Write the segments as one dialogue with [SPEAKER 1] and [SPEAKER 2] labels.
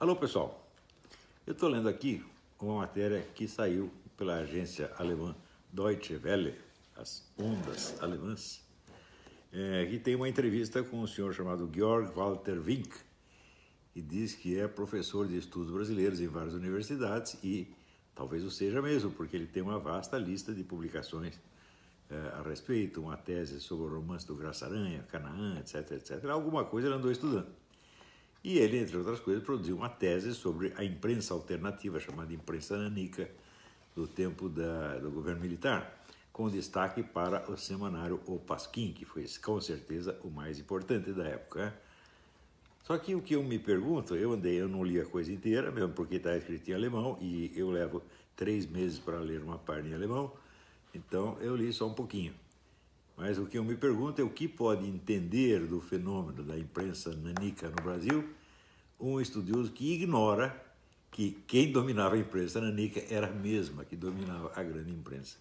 [SPEAKER 1] Alô, pessoal. Eu estou lendo aqui uma matéria que saiu pela agência alemã Deutsche Welle, as ondas alemãs, é, que tem uma entrevista com um senhor chamado Georg Walter Wink, que diz que é professor de estudos brasileiros em várias universidades e talvez o seja mesmo, porque ele tem uma vasta lista de publicações é, a respeito, uma tese sobre o romance do Graça Aranha, Canaã, etc, etc. Alguma coisa ele andou estudando. E ele, entre outras coisas, produziu uma tese sobre a imprensa alternativa, chamada imprensa nanica, do tempo da, do governo militar, com destaque para o semanário O Pasquim, que foi com certeza o mais importante da época. Só que o que eu me pergunto, eu andei, eu não li a coisa inteira, mesmo porque está escrito em alemão, e eu levo três meses para ler uma parte em alemão, então eu li só um pouquinho. Mas o que eu me pergunto é o que pode entender do fenômeno da imprensa nanica no Brasil um estudioso que ignora que quem dominava a imprensa nanica era a mesma que dominava a grande imprensa.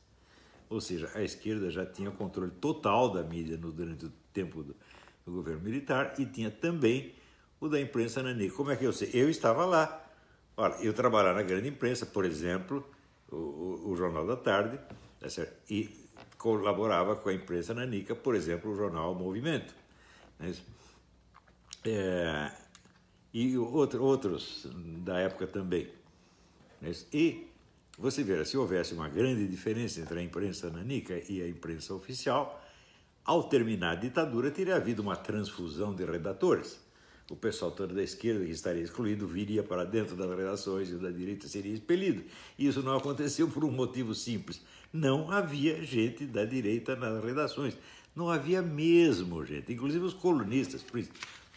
[SPEAKER 1] Ou seja, a esquerda já tinha controle total da mídia no, durante o tempo do, do governo militar e tinha também o da imprensa nanica. Como é que eu sei? Eu estava lá. Olha, eu trabalhava na grande imprensa, por exemplo, o, o, o Jornal da Tarde, tá e colaborava com a imprensa nanica, por exemplo, o jornal Movimento. Né? É, e outro, outros da época também. E você vê, se houvesse uma grande diferença entre a imprensa nanica e a imprensa oficial, ao terminar a ditadura teria havido uma transfusão de redatores. O pessoal todo da esquerda, que estaria excluído, viria para dentro das redações e o da direita seria expelido. Isso não aconteceu por um motivo simples não havia gente da direita nas redações. Não havia mesmo gente. Inclusive os colunistas,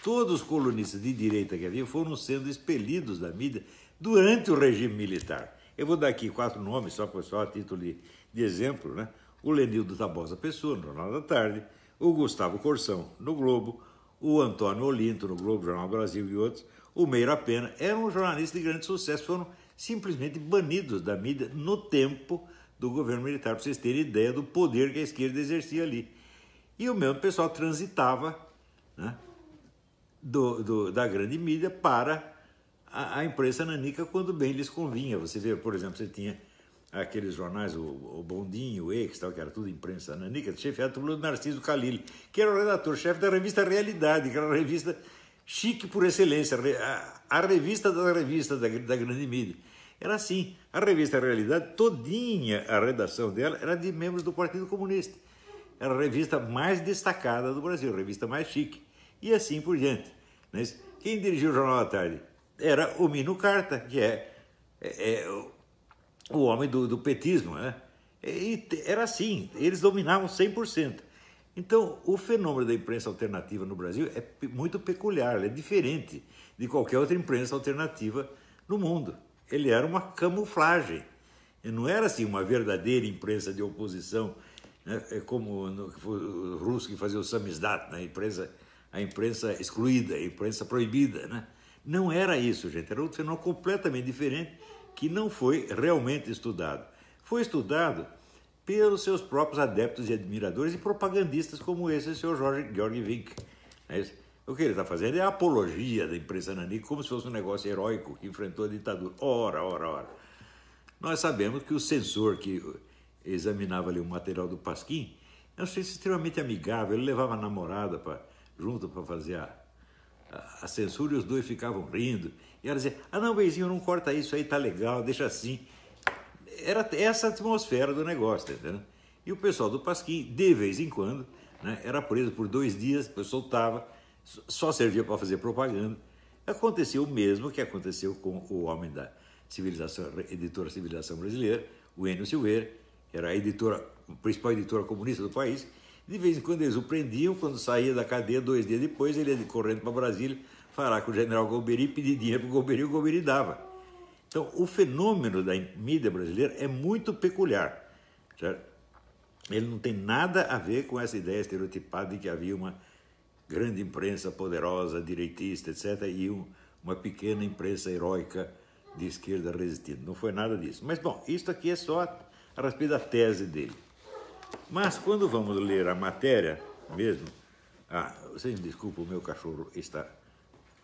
[SPEAKER 1] todos os colunistas de direita que havia foram sendo expelidos da mídia durante o regime militar. Eu vou dar aqui quatro nomes, só, só a título de, de exemplo, né? O Lenildo Tabosa Pessoa, no Jornal da Tarde, o Gustavo Corsão, no Globo, o Antônio Olinto, no Globo, Jornal Brasil e outros, o Meira Pena, eram jornalistas de grande sucesso, foram simplesmente banidos da mídia no tempo do governo militar, para vocês terem ideia do poder que a esquerda exercia ali. E o mesmo pessoal transitava né, do, do, da grande mídia para a, a, imprensa nanica quando bem lhes convinha. Você vê, por exemplo, você tinha aqueles jornais, o, o Bondinho, o Ex, tal, que era tudo imprensa nanica, chefiado pelo Narciso Calil, que era o redator-chefe da revista Realidade, que era uma revista chique por excelência, a, a revista da revista da, da grande mídia. Era assim. A revista Realidade, todinha a redação dela era de membros do Partido Comunista. Era a revista mais destacada do Brasil, a revista mais chique. E assim por diante. Mas quem dirigiu o Jornal da Tarde? Era o Mino Carta, que é, é, é o homem do, do petismo. Né? E era assim, eles dominavam 100%. Então, o fenômeno da imprensa alternativa no Brasil é muito peculiar, é diferente de qualquer outra imprensa alternativa no mundo ele era uma camuflagem. Ele não era assim uma verdadeira imprensa de oposição, né? é como no, o russo que fazia o samizdat, né? a, imprensa, a imprensa excluída, a imprensa proibida. Né? Não era isso, gente. Era um fenômeno completamente diferente que não foi realmente estudado. Foi estudado pelos seus próprios adeptos e admiradores e propagandistas como esse, o senhor Jorge Georg Wink. É o que ele está fazendo é a apologia da imprensa nanica como se fosse um negócio heróico que enfrentou a ditadura. Ora, ora, ora. Nós sabemos que o censor que examinava ali o material do Pasquim é um sujeito extremamente amigável. Ele levava a namorada pra, junto para fazer a, a, a, censura e os dois ficavam rindo. E ela dizia: Ah, não, Beizinho, não corta isso aí, tá legal, deixa assim. Era essa atmosfera do negócio, tá? E o pessoal do Pasquim, de vez em quando, né, era preso por dois dias, depois soltava só servia para fazer propaganda. Aconteceu o mesmo que aconteceu com o homem da civilização, editora Civilização Brasileira, o Enio Silveira, que era a editora, a principal editora comunista do país. De vez em quando eles o prendiam, quando saía da cadeia, dois dias depois, ele ia correndo para Brasília falar com o general Golbery, pedir dinheiro para o Golbery, o Golbery dava. Então, o fenômeno da mídia brasileira é muito peculiar. Certo? Ele não tem nada a ver com essa ideia estereotipada de que havia uma grande imprensa poderosa, direitista, etc., e um, uma pequena imprensa heróica de esquerda resistindo. Não foi nada disso. Mas, bom, isso aqui é só a respeito da tese dele. Mas, quando vamos ler a matéria mesmo, ah, vocês me desculpem, o meu cachorro está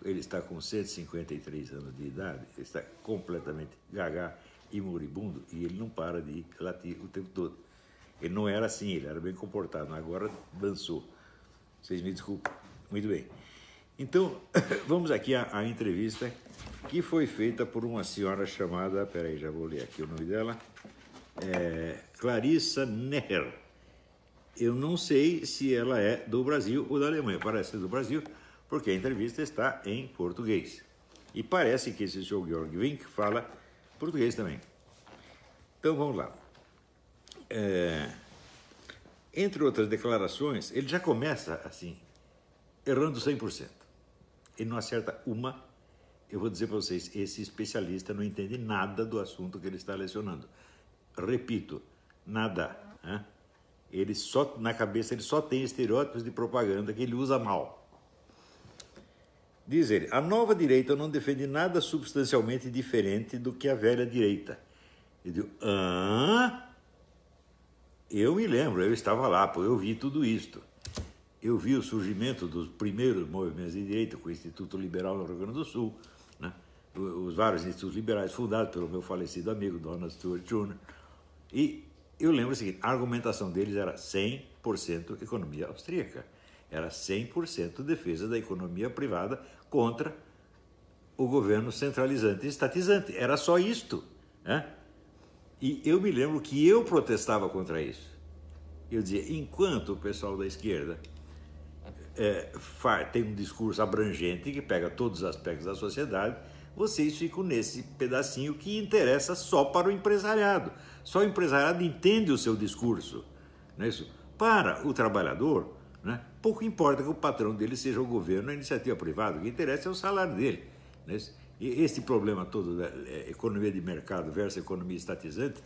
[SPEAKER 1] ele está com 153 anos de idade, está completamente gaga e moribundo e ele não para de latir o tempo todo. Ele não era assim, ele era bem comportado, agora dançou. Vocês me desculpem. Muito bem. Então, vamos aqui à, à entrevista que foi feita por uma senhora chamada, peraí, já vou ler aqui o nome dela, é, Clarissa Neher. Eu não sei se ela é do Brasil ou da Alemanha, parece ser do Brasil, porque a entrevista está em português. E parece que esse senhor Georg Wink fala português também. Então vamos lá. É, entre outras declarações, ele já começa assim, errando 100%. Ele não acerta uma. Eu vou dizer para vocês, esse especialista não entende nada do assunto que ele está lecionando. Repito, nada. Né? Ele só na cabeça ele só tem estereótipos de propaganda que ele usa mal. Diz ele: a nova direita não defende nada substancialmente diferente do que a velha direita. Eu digo: hã? Eu me lembro, eu estava lá, pô, eu vi tudo isto. Eu vi o surgimento dos primeiros movimentos de direita com o Instituto Liberal no Rio Grande do Sul, né? os vários institutos liberais fundados pelo meu falecido amigo Donald Stewart Jr. E eu lembro o seguinte: a argumentação deles era 100% economia austríaca. Era 100% defesa da economia privada contra o governo centralizante e estatizante. Era só isto. Né? E eu me lembro que eu protestava contra isso. Eu dizia, enquanto o pessoal da esquerda é, tem um discurso abrangente que pega todos os aspectos da sociedade, vocês ficam nesse pedacinho que interessa só para o empresariado. Só o empresariado entende o seu discurso. Não é isso? Para o trabalhador, né? Pouco importa que o patrão dele seja o governo a iniciativa privada, o que interessa é o salário dele. Né? E esse problema todo da é, economia de mercado versus economia estatizante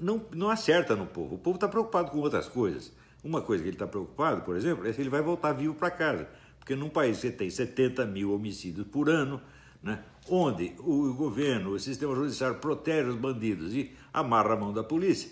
[SPEAKER 1] não, não acerta no povo. O povo está preocupado com outras coisas. Uma coisa que ele está preocupado, por exemplo, é se ele vai voltar vivo para casa. Porque num país que tem 70 mil homicídios por ano, né, onde o governo, o sistema judiciário protege os bandidos e amarra a mão da polícia,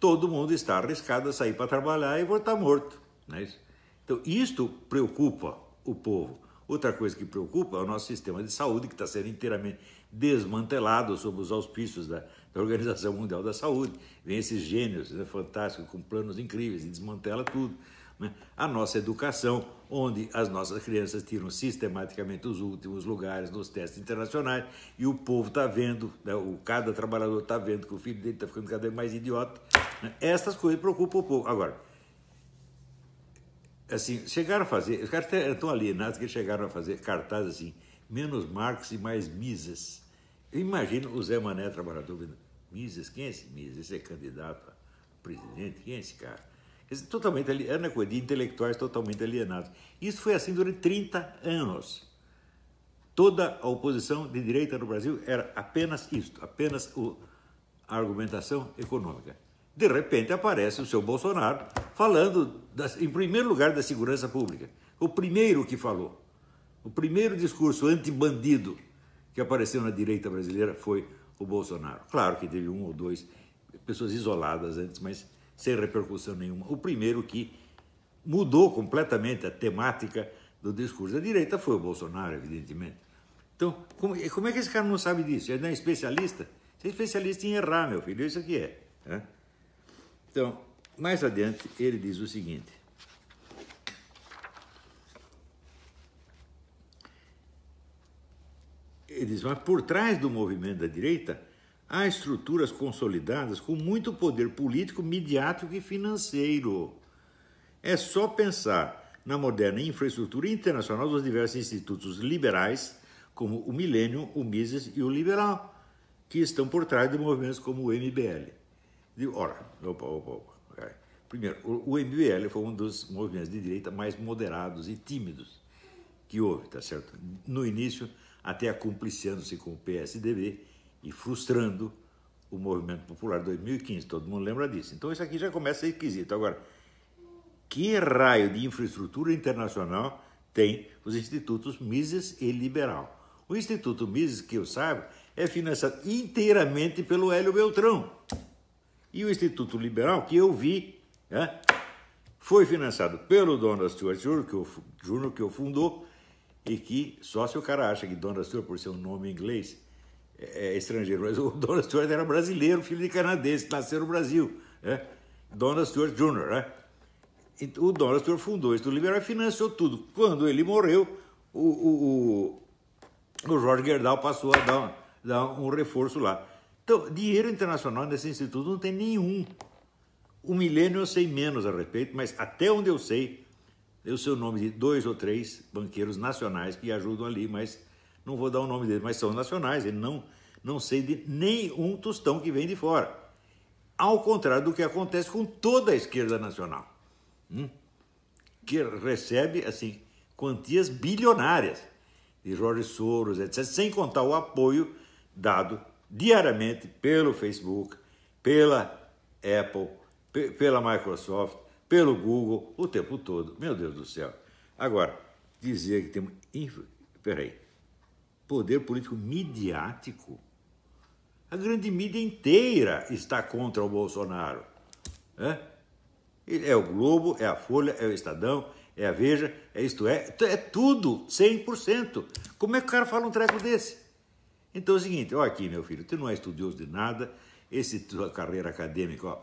[SPEAKER 1] todo mundo está arriscado a sair para trabalhar e voltar morto. Não é isso? Então, isto preocupa o povo. Outra coisa que preocupa é o nosso sistema de saúde, que está sendo inteiramente desmantelado sob os auspícios da, da Organização Mundial da Saúde. Vem esses gênios né, fantásticos, com planos incríveis, e desmantela tudo. Né? A nossa educação, onde as nossas crianças tiram sistematicamente os últimos lugares nos testes internacionais e o povo está vendo, né? o, cada trabalhador está vendo que o filho dele está ficando cada vez mais idiota. Né? Essas coisas preocupam o povo. Agora, assim, chegaram a fazer, os caras estão alienados que chegaram a fazer cartazes assim, menos Marx e mais Mises. Eu imagino o Zé Mané, trabalhador, Mises, quem é esse Mises? Esse é candidato a presidente? Quem é esse cara? Totalmente era uma coisa de intelectuais totalmente alienados. Isso foi assim durante 30 anos. Toda a oposição de direita no Brasil era apenas isto, apenas o, a argumentação econômica. De repente aparece o seu Bolsonaro falando, das, em primeiro lugar, da segurança pública. O primeiro que falou. O primeiro discurso anti-bandido que apareceu na direita brasileira foi o Bolsonaro. Claro que teve um ou dois pessoas isoladas antes, mas sem repercussão nenhuma. O primeiro que mudou completamente a temática do discurso da direita foi o Bolsonaro, evidentemente. Então, como, como é que esse cara não sabe disso? Ele não é especialista? Você é especialista em errar, meu filho, isso aqui é. Né? Então, mais adiante, ele diz o seguinte. Ele diz, mas por trás do movimento da direita há estruturas consolidadas com muito poder político, midiático e financeiro. É só pensar na moderna infraestrutura internacional dos diversos institutos liberais, como o Millennium, o Mises e o Liberal, que estão por trás de movimentos como o MBL. ora, opa, opa, opa. Primeiro, o MBL foi um dos movimentos de direita mais moderados e tímidos que houve, tá certo? No início, até acumpliciando-se com o PSDB, e frustrando o movimento popular 2015. Todo mundo lembra disso. Então isso aqui já começa a esquisito. Agora, que raio de infraestrutura internacional tem os institutos Mises e Liberal? O Instituto Mises, que eu saiba, é financiado inteiramente pelo Hélio Beltrão. E o Instituto Liberal, que eu vi, né, foi financiado pelo Donald Stewart Jr., que, Jr., que o fundou, e que só se o cara acha que Dona Stewart, por ser um nome inglês, é, é estrangeiro, mas o Dona Stewart era brasileiro, filho de canadense, nasceu no Brasil. Né? Dona Stewart Jr., né? O Dona Stewart fundou o Instituto Liberal e financiou tudo. Quando ele morreu, o, o, o, o Jorge Gerdau passou a dar, dar um reforço lá. Então, dinheiro internacional nesse instituto não tem nenhum. O milênio eu sei menos a respeito, mas até onde eu sei, eu sei o nome de dois ou três banqueiros nacionais que ajudam ali, mas não vou dar o nome deles, mas são nacionais, e não, não sei de nenhum tostão que vem de fora. Ao contrário do que acontece com toda a esquerda nacional, hum? que recebe assim quantias bilionárias de Jorge Soros, etc., sem contar o apoio dado diariamente pelo Facebook, pela Apple, pela Microsoft, pelo Google, o tempo todo. Meu Deus do céu. Agora, dizer que temos. Peraí. Poder político midiático a grande mídia inteira está contra o Bolsonaro. É, é o Globo, é a Folha, é o Estadão, é a Veja, é isto é, é tudo, 100%. Como é que o cara fala um treco desse? Então é o seguinte, olha aqui, meu filho, tu não é estudioso de nada, esse tua carreira acadêmica, ó,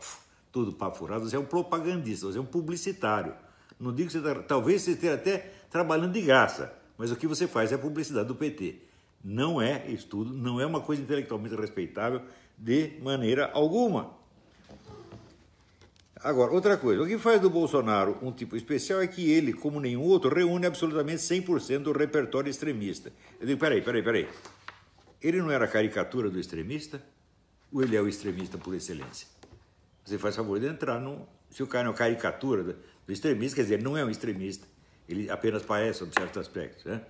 [SPEAKER 1] tudo papo furado, você é um propagandista, você é um publicitário. Não digo que você tá, talvez você esteja até trabalhando de graça, mas o que você faz é publicidade do PT não é estudo, não é uma coisa intelectualmente respeitável de maneira alguma. Agora, outra coisa, o que faz do Bolsonaro um tipo especial é que ele, como nenhum outro, reúne absolutamente 100% do repertório extremista. Eu digo, peraí, peraí, peraí. Ele não era a caricatura do extremista? Ou ele é o extremista por excelência? Você faz favor de entrar no. Se o cara é uma caricatura do, extremista, quer dizer, ele não é um extremista, ele apenas parece, sob certos aspectos. Né?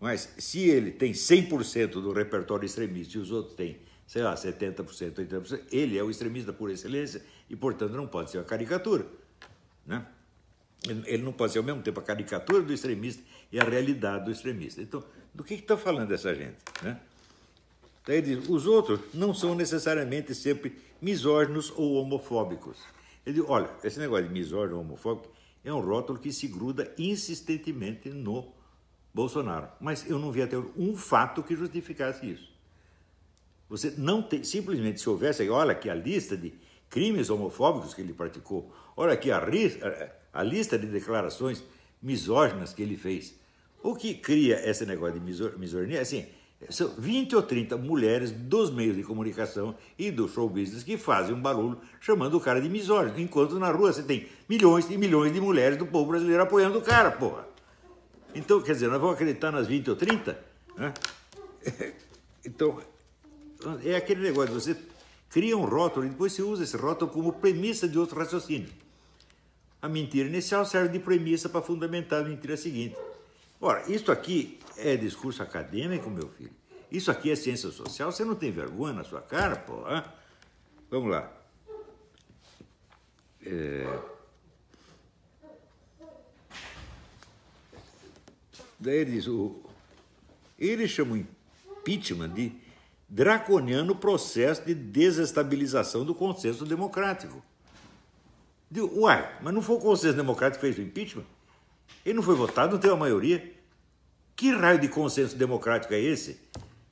[SPEAKER 1] Mas se ele tem 100% do repertório extremista e os outros têm, sei lá, 70%, 80%, ele é o extremista por excelência e, portanto, não pode ser a caricatura. Né? Ele não pode ser ao mesmo tempo a caricatura do extremista e a realidade do extremista. Então, do que está falando essa gente? Né? Daí diz, os outros não são necessariamente sempre misóginos ou homofóbicos. Ele diz, olha, esse negócio de misógino ou homofóbico é um rótulo que se gruda insistentemente no Bolsonaro. Mas eu não vi até um fato que justificasse isso. Você não tem, simplesmente se houvesse, olha aqui a lista de crimes homofóbicos que ele praticou, olha aqui a, a lista de declarações misóginas que ele fez. O que cria esse negócio de misoginia, assim, são 20 ou 30 mulheres dos meios de comunicação e do show business que fazem um barulho chamando o cara de misógino, enquanto na rua você tem milhões e milhões de mulheres do povo brasileiro apoiando o cara, porra. Então, quer dizer, nós vamos acreditar nas 20 ou 30? Né? Então, é aquele negócio, você cria um rótulo e depois você usa esse rótulo como premissa de outro raciocínio. A mentira inicial serve de premissa para fundamentar a mentira seguinte. Ora, isso aqui é discurso acadêmico, meu filho. Isso aqui é ciência social. Você não tem vergonha na sua cara, pô? Hein? Vamos lá. É... Daí ele diz, o, ele chama o impeachment de draconiano processo de desestabilização do consenso democrático. Digo, uai, mas não foi o consenso democrático que fez o impeachment? Ele não foi votado, não teve a maioria. Que raio de consenso democrático é esse?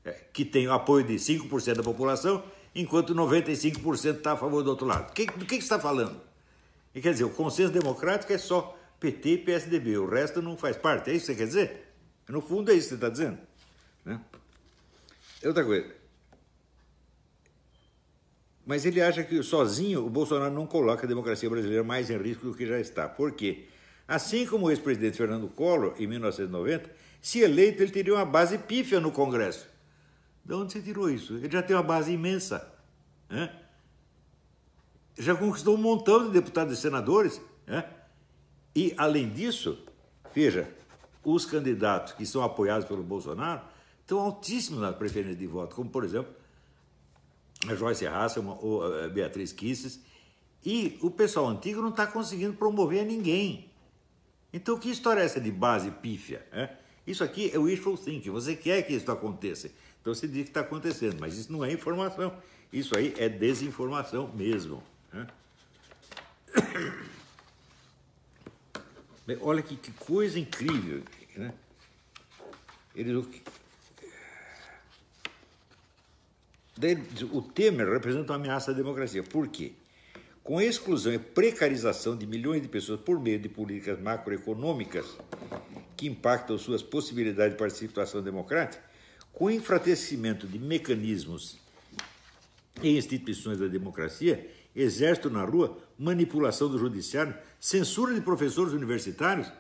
[SPEAKER 1] É, que tem o apoio de 5% da população, enquanto 95% está a favor do outro lado. Que, do que, que você está falando? E quer dizer, o consenso democrático é só PT e PSDB, o resto não faz parte. É isso que você quer dizer? No fundo é isso que você está dizendo. Né? Outra coisa. Mas ele acha que sozinho o Bolsonaro não coloca a democracia brasileira mais em risco do que já está. Por quê? Assim como o ex-presidente Fernando Collor, em 1990, se eleito, ele teria uma base pífia no Congresso. De onde você tirou isso? Ele já tem uma base imensa. Né? Já conquistou um montão de deputados e senadores. Né? E, além disso, veja, os candidatos que são apoiados pelo Bolsonaro estão altíssimos na preferência de voto, como, por exemplo, a Joyce Hasselman ou a Beatriz Kisses, e o pessoal antigo não está conseguindo promover ninguém. Então, que história é essa de base pífia? É? Isso aqui é wishful thinking, você quer que isso aconteça. Então, você diz que está acontecendo, mas isso não é informação. Isso aí é desinformação mesmo. É? Olha que, que coisa incrível. Né? Ele diz, o Temer representa uma ameaça à democracia. Por quê? Com a exclusão e precarização de milhões de pessoas por meio de políticas macroeconômicas que impactam suas possibilidades de participação democrática, com o enfraquecimento de mecanismos e instituições da democracia, exército na rua, manipulação do judiciário, censura de professores universitários,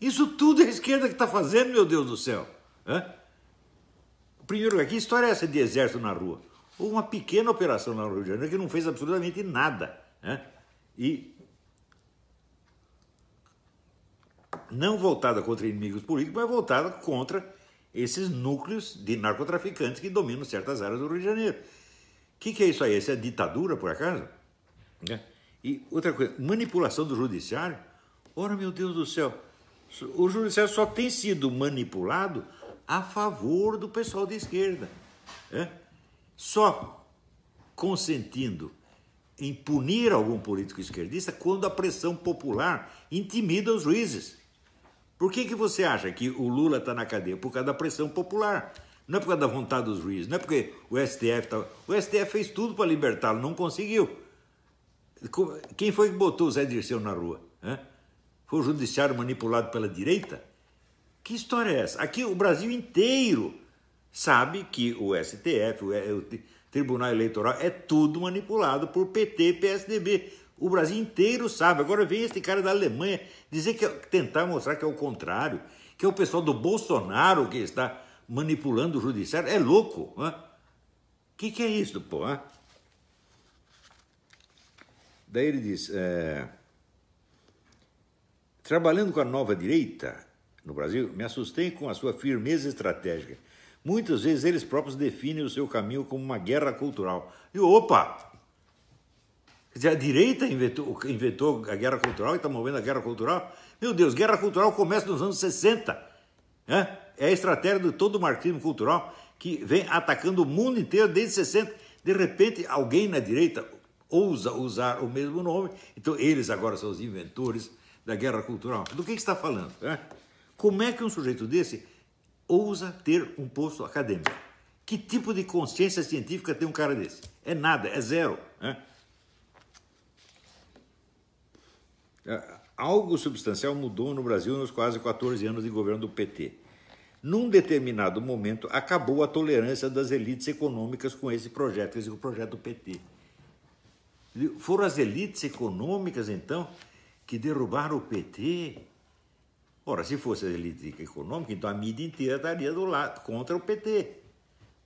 [SPEAKER 1] isso tudo é a esquerda que está fazendo, meu Deus do céu. Hã? Primeiro, que história é essa de exército na rua? Houve uma pequena operação no Rio de Janeiro que não fez absolutamente nada. Né? E não voltada contra inimigos políticos, mas voltada contra esses núcleos de narcotraficantes que dominam certas áreas do Rio de Janeiro. O que, que, é isso aí? Essa é ditadura, por acaso? Né? E outra coisa, manipulação do judiciário. Ora, meu Deus do céu, o judiciário só tem sido manipulado a favor do pessoal de esquerda. Né? Só consentindo em punir algum político esquerdista quando a pressão popular intimida os juízes. Por que, que você acha que o Lula está na cadeia? Por causa da pressão popular. Não é por causa da vontade dos juízes, não é porque o STF tá... O STF fez tudo para libertá-lo, não conseguiu. Quem foi que botou o Zé Dirceu na rua? Foi o judiciário manipulado pela direita? Que história é essa? Aqui o Brasil inteiro sabe que o STF, o Tribunal Eleitoral, é tudo manipulado por PT e PSDB. O Brasil inteiro sabe. Agora vem esse cara da Alemanha dizer que tentar mostrar que é o contrário, que é o pessoal do Bolsonaro que está manipulando o judiciário. É louco. O que, que é isso, pô? Hein? Daí ele diz: é, trabalhando com a nova direita no Brasil, me assustei com a sua firmeza estratégica Muitas vezes eles próprios definem o seu caminho como uma guerra cultural. E opa! a direita inventou, inventou a guerra cultural e está movendo a guerra cultural. Meu Deus, guerra cultural começa nos anos 60. Né? É a estratégia de todo o marxismo cultural que vem atacando o mundo inteiro desde 60. De repente, alguém na direita ousa usar o mesmo nome, então eles agora são os inventores da guerra cultural. Do que, está falando? Né? Como é que um sujeito desse ousa ter um posto acadêmico. Que tipo de consciência científica tem um cara desse? É nada, é zero. Né? Algo substancial mudou no Brasil nos quase 14 anos de governo do PT. Num determinado momento, acabou a tolerância das elites econômicas com esse projeto, esse é o projeto do PT. Foram as elites econômicas, então, que derrubaram o PT Ora, se fosse a elite econômica, então a mídia inteira estaria do lado contra o PT.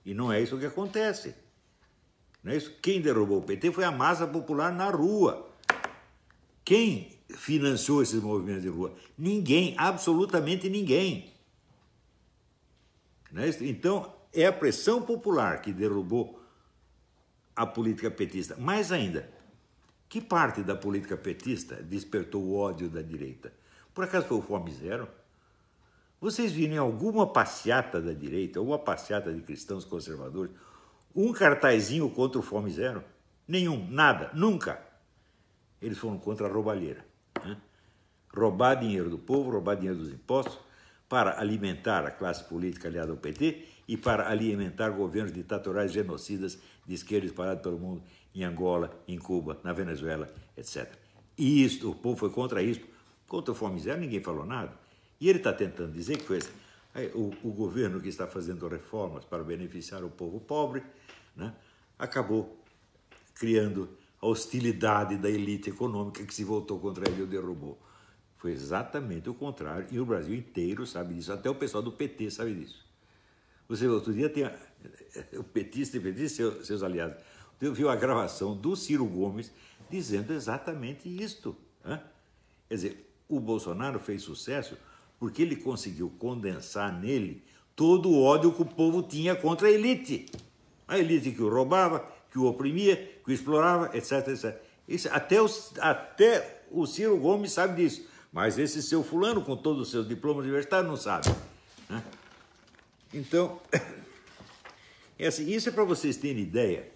[SPEAKER 1] E não é isso que acontece. Não é isso? Quem derrubou o PT foi a massa popular na rua. Quem financiou esses movimentos de rua? Ninguém, absolutamente ninguém. Não é isso? Então, é a pressão popular que derrubou a política petista. Mais ainda, que parte da política petista despertou o ódio da direita? Por acaso foi o Fome Zero? Vocês viram em alguma passeata da direita, alguma passeata de cristãos conservadores, um cartazinho contra o Fome Zero? Nenhum, nada, nunca. Eles foram contra a roubalheira. Né? Roubar dinheiro do povo, roubar dinheiro dos impostos, para alimentar a classe política aliada ao PT e para alimentar governos ditatoriais genocidas de esquerda espalhados pelo mundo, em Angola, em Cuba, na Venezuela, etc. E isto, o povo foi contra isso Contra a fome zero ninguém falou nada. E ele está tentando dizer que foi esse, o, o, governo que está fazendo reformas para beneficiar o povo pobre né, acabou criando a hostilidade da elite econômica que se voltou contra ele e o derrubou. Foi exatamente o contrário, e o Brasil inteiro sabe disso, até o pessoal do PT sabe disso. Você, outro dia, tem o petista e seus, seus aliados, viu a gravação do Ciro Gomes dizendo exatamente isto. Né? Quer dizer, o Bolsonaro fez sucesso porque ele conseguiu condensar nele todo o ódio que o povo tinha contra a elite. A elite que o roubava, que o oprimia, que o explorava, etc, etc. Isso, até, o, até o Ciro Gomes sabe disso. Mas esse seu fulano, com todos os seus diplomas universitários, não sabe. Né? Então, é assim, isso é para vocês terem ideia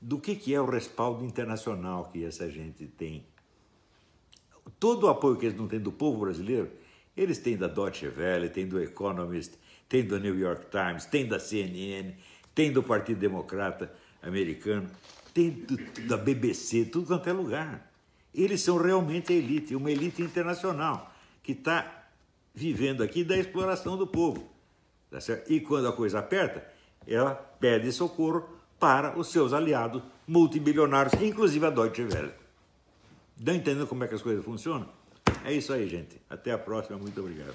[SPEAKER 1] do que, que é o respaldo internacional que essa gente tem todo o apoio que eles não têm do povo brasileiro Eles têm da Deutsche Welle, tem do Economist, tem do New York Times, tem da CNN, tem do Partido Democrata americano, tem do, da BBC, tudo quanto é lugar. Eles são realmente a elite, uma elite internacional que está vivendo aqui da exploração do povo. Tá e quando a coisa aperta, ela pede socorro para os seus aliados multibilionários, inclusive a Deutsche Welle. Estão entendendo como é que as coisas funcionam? É isso aí, gente. Até a próxima. Muito obrigado.